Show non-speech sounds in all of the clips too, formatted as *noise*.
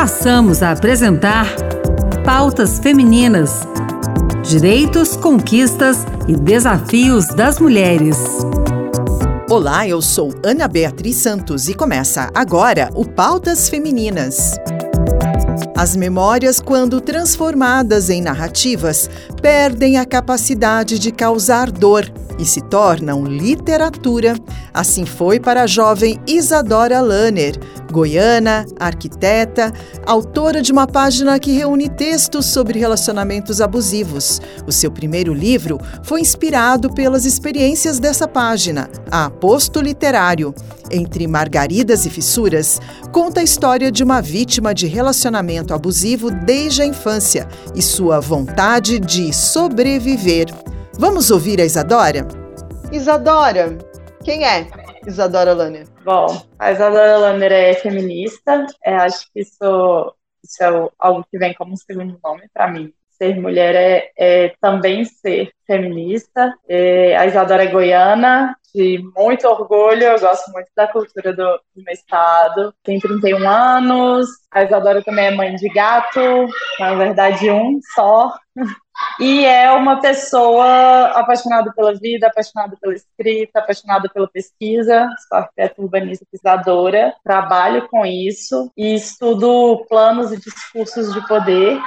passamos a apresentar Pautas Femininas: Direitos, Conquistas e Desafios das Mulheres. Olá, eu sou Ana Beatriz Santos e começa agora o Pautas Femininas. As memórias, quando transformadas em narrativas, perdem a capacidade de causar dor e se tornam literatura. Assim foi para a jovem Isadora Lanner, goiana, arquiteta, autora de uma página que reúne textos sobre relacionamentos abusivos. O seu primeiro livro foi inspirado pelas experiências dessa página, A Aposto Literário. Entre Margaridas e Fissuras, conta a história de uma vítima de relacionamento abusivo desde a infância e sua vontade de sobreviver. Vamos ouvir a Isadora? Isadora, quem é Isadora Lanner? Bom, a Isadora Lanner é feminista. É, acho que isso, isso é algo que vem como um segundo nome para mim. Ser mulher é, é, também ser feminista. É, a Isadora é goiana, de muito orgulho, eu gosto muito da cultura do, do, meu estado. Tem 31 anos. A Isadora também é mãe de gato, na verdade, um só. *laughs* E é uma pessoa apaixonada pela vida, apaixonada pela escrita, apaixonada pela pesquisa. Sou arquiteta urbanista pesquisadora, trabalho com isso e estudo planos e discursos de poder.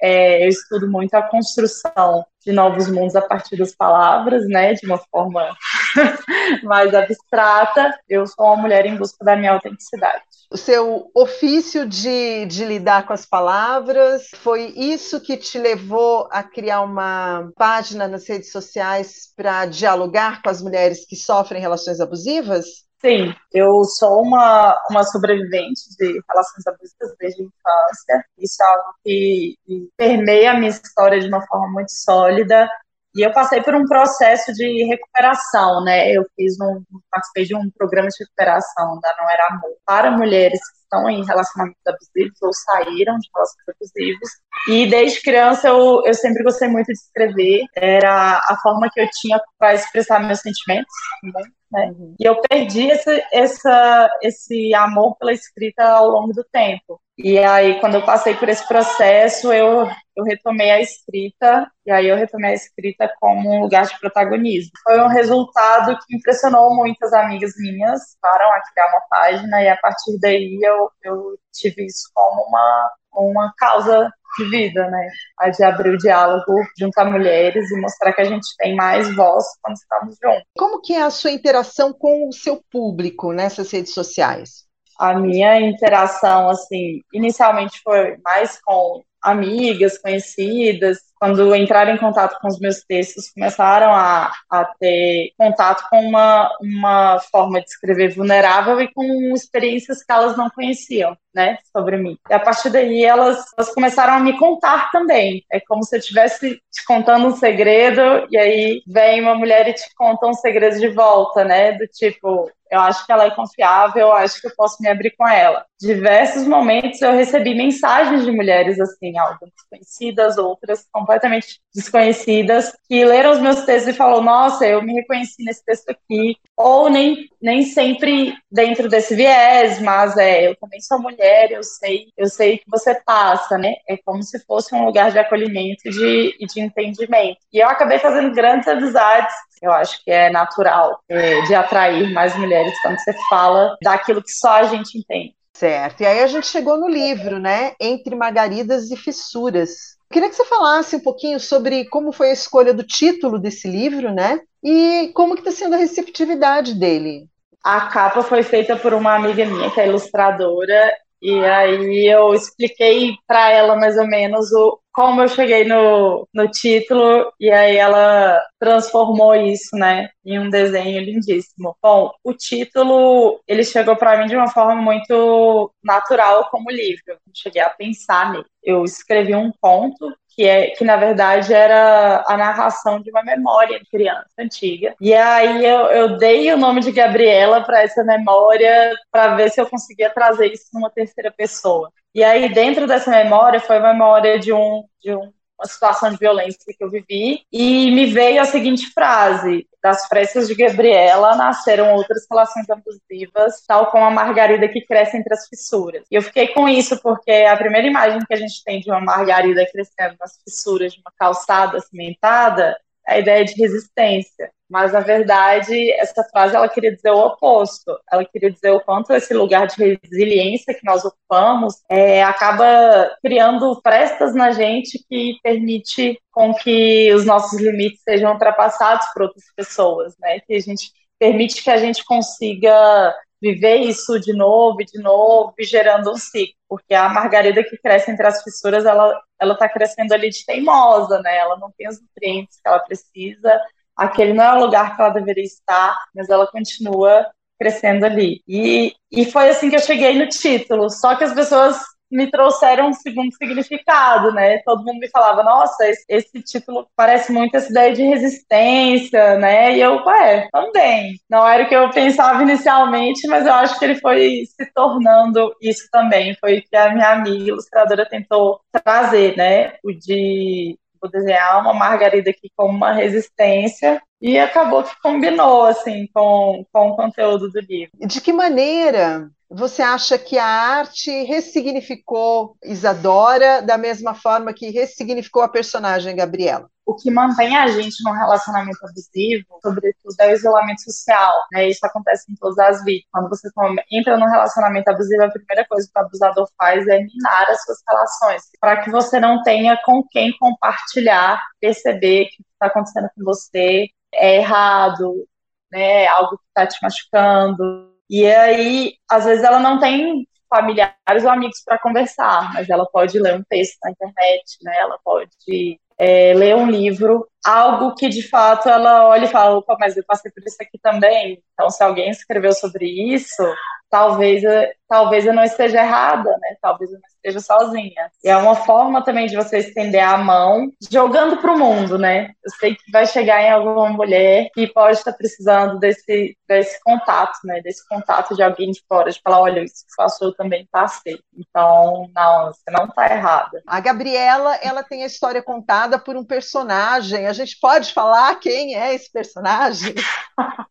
É, eu estudo muito a construção de novos mundos a partir das palavras, né, de uma forma *laughs* mais abstrata. Eu sou uma mulher em busca da minha autenticidade. O seu ofício de, de lidar com as palavras, foi isso que te levou a criar uma página nas redes sociais para dialogar com as mulheres que sofrem relações abusivas? Sim, eu sou uma, uma sobrevivente de relações abusivas desde a infância. Isso é algo que, permeia a minha história de uma forma muito sólida. E eu passei por um processo de recuperação, né? Eu fiz um, participei de um programa de recuperação da Não Era Amor para mulheres que estão em relacionamentos abusivos ou saíram de relacionamentos abusivos. E desde criança eu, eu sempre gostei muito de escrever. Era a forma que eu tinha para expressar meus sentimentos. Né? Né? Uhum. E eu perdi esse, essa, esse amor pela escrita ao longo do tempo. E aí, quando eu passei por esse processo, eu, eu retomei a escrita, e aí eu retomei a escrita como um lugar de protagonismo. Foi um resultado que impressionou muitas amigas minhas, param a criar uma página, e a partir daí eu, eu tive isso como uma, uma causa de vida, né? A de abrir o diálogo junto a mulheres e mostrar que a gente tem mais voz quando estamos juntos. Como que é a sua interação com o seu público nessas redes sociais? A minha interação, assim, inicialmente foi mais com amigas, conhecidas, quando entraram em contato com os meus textos, começaram a, a ter contato com uma, uma forma de escrever vulnerável e com experiências que elas não conheciam, né, sobre mim. E a partir daí elas, elas começaram a me contar também. É como se eu estivesse te contando um segredo e aí vem uma mulher e te conta um segredo de volta, né, do tipo, eu acho que ela é confiável, eu acho que eu posso me abrir com ela. Diversos momentos eu recebi mensagens de mulheres assim, algumas conhecidas, outras completamente desconhecidas, que leram os meus textos e falaram: Nossa, eu me reconheci nesse texto aqui. Ou nem, nem sempre dentro desse viés, mas é, eu também sou mulher, eu sei, eu sei que você passa, né? É como se fosse um lugar de acolhimento e de, de entendimento. E eu acabei fazendo grandes amizades eu acho que é natural é, de atrair mais mulheres quando você fala daquilo que só a gente entende. Certo. E aí a gente chegou no livro, né? Entre Margaridas e Fissuras. Queria que você falasse um pouquinho sobre como foi a escolha do título desse livro, né? E como que está sendo a receptividade dele. A capa foi feita por uma amiga minha, que é ilustradora, e aí eu expliquei para ela mais ou menos o, como eu cheguei no, no título, e aí ela transformou isso, né, em um desenho lindíssimo. Bom, o título, ele chegou para mim de uma forma muito natural como livro. Eu cheguei a pensar nele. Eu escrevi um conto que é que na verdade era a narração de uma memória de criança antiga. E aí eu, eu dei o nome de Gabriela para essa memória para ver se eu conseguia trazer isso numa terceira pessoa. E aí dentro dessa memória foi a memória de um de um uma situação de violência que eu vivi e me veio a seguinte frase: das frestas de Gabriela nasceram outras relações abusivas, tal como a margarida que cresce entre as fissuras. E eu fiquei com isso porque a primeira imagem que a gente tem de uma margarida crescendo nas fissuras de uma calçada cimentada é a ideia de resistência. Mas, na verdade, essa frase ela queria dizer o oposto. Ela queria dizer o quanto esse lugar de resiliência que nós ocupamos é, acaba criando frestas na gente que permite com que os nossos limites sejam ultrapassados por outras pessoas, né? Que a gente permite que a gente consiga viver isso de novo e de novo, e gerando um ciclo. Porque a margarida que cresce entre as fissuras, ela ela está crescendo ali de teimosa, né? Ela não tem os nutrientes que ela precisa aquele não é o lugar que ela deveria estar, mas ela continua crescendo ali. E, e foi assim que eu cheguei no título, só que as pessoas me trouxeram um segundo significado, né? Todo mundo me falava, nossa, esse, esse, título parece muito essa ideia de resistência, né? E eu, ué, também. Não era o que eu pensava inicialmente, mas eu acho que ele foi se tornando isso também. Foi o que a minha amiga ilustradora tentou trazer, né? O de vou desenhar uma margarida aqui como uma resistência e acabou que combinou assim com, com o conteúdo do livro. De que maneira você acha que a arte ressignificou Isadora da mesma forma que ressignificou a personagem Gabriela? o que mantém a gente num relacionamento abusivo, sobretudo, é o isolamento social. Né? Isso acontece em todas as vidas. Quando você entra num relacionamento abusivo, a primeira coisa que o abusador faz é minar as suas relações, para que você não tenha com quem compartilhar, perceber que está acontecendo com você é errado, né? algo que está te machucando. E aí, às vezes, ela não tem familiares ou amigos para conversar, mas ela pode ler um texto na internet, né? Ela pode é, ler um livro, algo que de fato ela olha e fala, opa, mas eu passei por isso aqui também. Então, se alguém escreveu sobre isso, talvez, talvez eu não esteja errada, né? Talvez eu não esteja sozinha. E é uma forma também de você estender a mão, jogando para o mundo, né? Eu sei que vai chegar em alguma mulher que pode estar precisando desse, desse contato, né? Desse contato de alguém de fora, de falar, olha, isso que faço eu também passei. Então, não, você não está errada. A Gabriela, ela tem a história contada por um personagem. A gente pode falar quem é esse personagem? *laughs*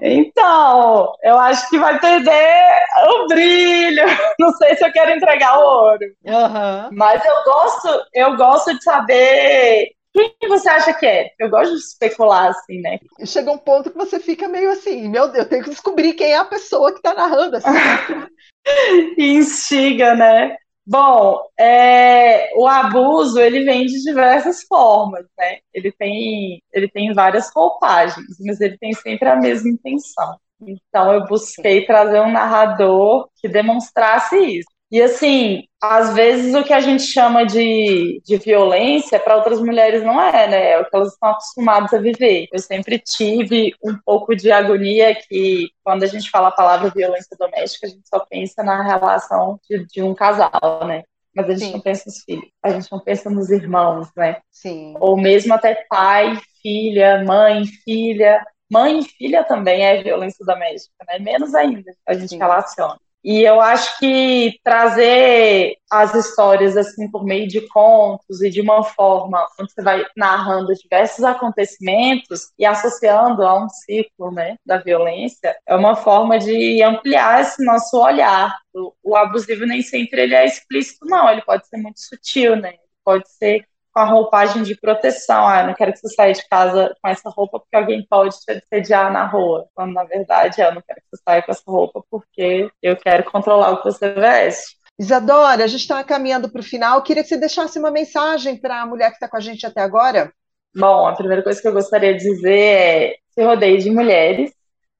Então, eu acho que vai perder o brilho. *laughs* Não sei se eu quero entregar o ouro. Uhum. Mas eu gosto, eu gosto de saber quem você acha que é? Eu gosto de especular, assim, né? Chega um ponto que você fica meio assim, meu Deus, eu tenho que descobrir quem é a pessoa que está narrando. Assim. *laughs* instiga, né? Bom, é, o abuso ele vem de diversas formas, né? Ele tem, ele tem várias roupagens, mas ele tem sempre a mesma intenção. Então eu busquei trazer um narrador que demonstrasse isso. E assim, às vezes o que a gente chama de, de violência para outras mulheres não é, né? É o que elas estão acostumadas a viver. Eu sempre tive um pouco de agonia que quando a gente fala a palavra violência doméstica, a gente só pensa na relação de, de um casal, né? Mas a gente Sim. não pensa nos filhos, a gente não pensa nos irmãos, né? Sim. Ou mesmo até pai, filha, mãe, filha. Mãe e filha também é violência doméstica, né? Menos ainda a gente Sim. relaciona. E eu acho que trazer as histórias assim por meio de contos e de uma forma onde você vai narrando diversos acontecimentos e associando a um ciclo, né, da violência, é uma forma de ampliar esse nosso olhar. O, abusivo nem sempre ele é explícito, não, ele pode ser muito sutil, né? Pode ser com a roupagem de proteção. Ah, não quero que você saia de casa com essa roupa porque alguém pode te assediar na rua. Quando na verdade eu não quero que você saia com essa roupa porque eu quero controlar o que você veste. Isadora, a gente está caminhando para o final. Eu queria que você deixasse uma mensagem para a mulher que está com a gente até agora. Bom, a primeira coisa que eu gostaria de dizer é se rodeie de mulheres.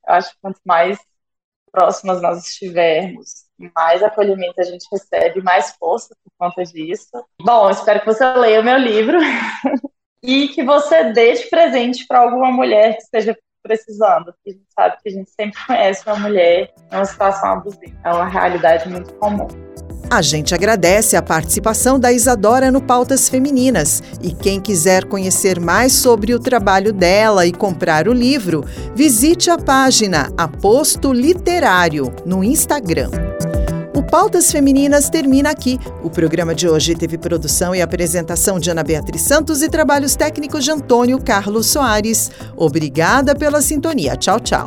Eu acho que quanto mais próximas nós estivermos mais acolhimento a gente recebe, mais força por conta disso. Bom, espero que você leia o meu livro *laughs* e que você dê de presente para alguma mulher que esteja precisando, porque a gente sabe que a gente sempre conhece uma mulher em uma situação abusiva. É uma realidade muito comum. A gente agradece a participação da Isadora no Pautas Femininas e quem quiser conhecer mais sobre o trabalho dela e comprar o livro, visite a página Aposto Literário no Instagram. O Pautas Femininas termina aqui. O programa de hoje teve produção e apresentação de Ana Beatriz Santos e trabalhos técnicos de Antônio Carlos Soares. Obrigada pela sintonia. Tchau, tchau.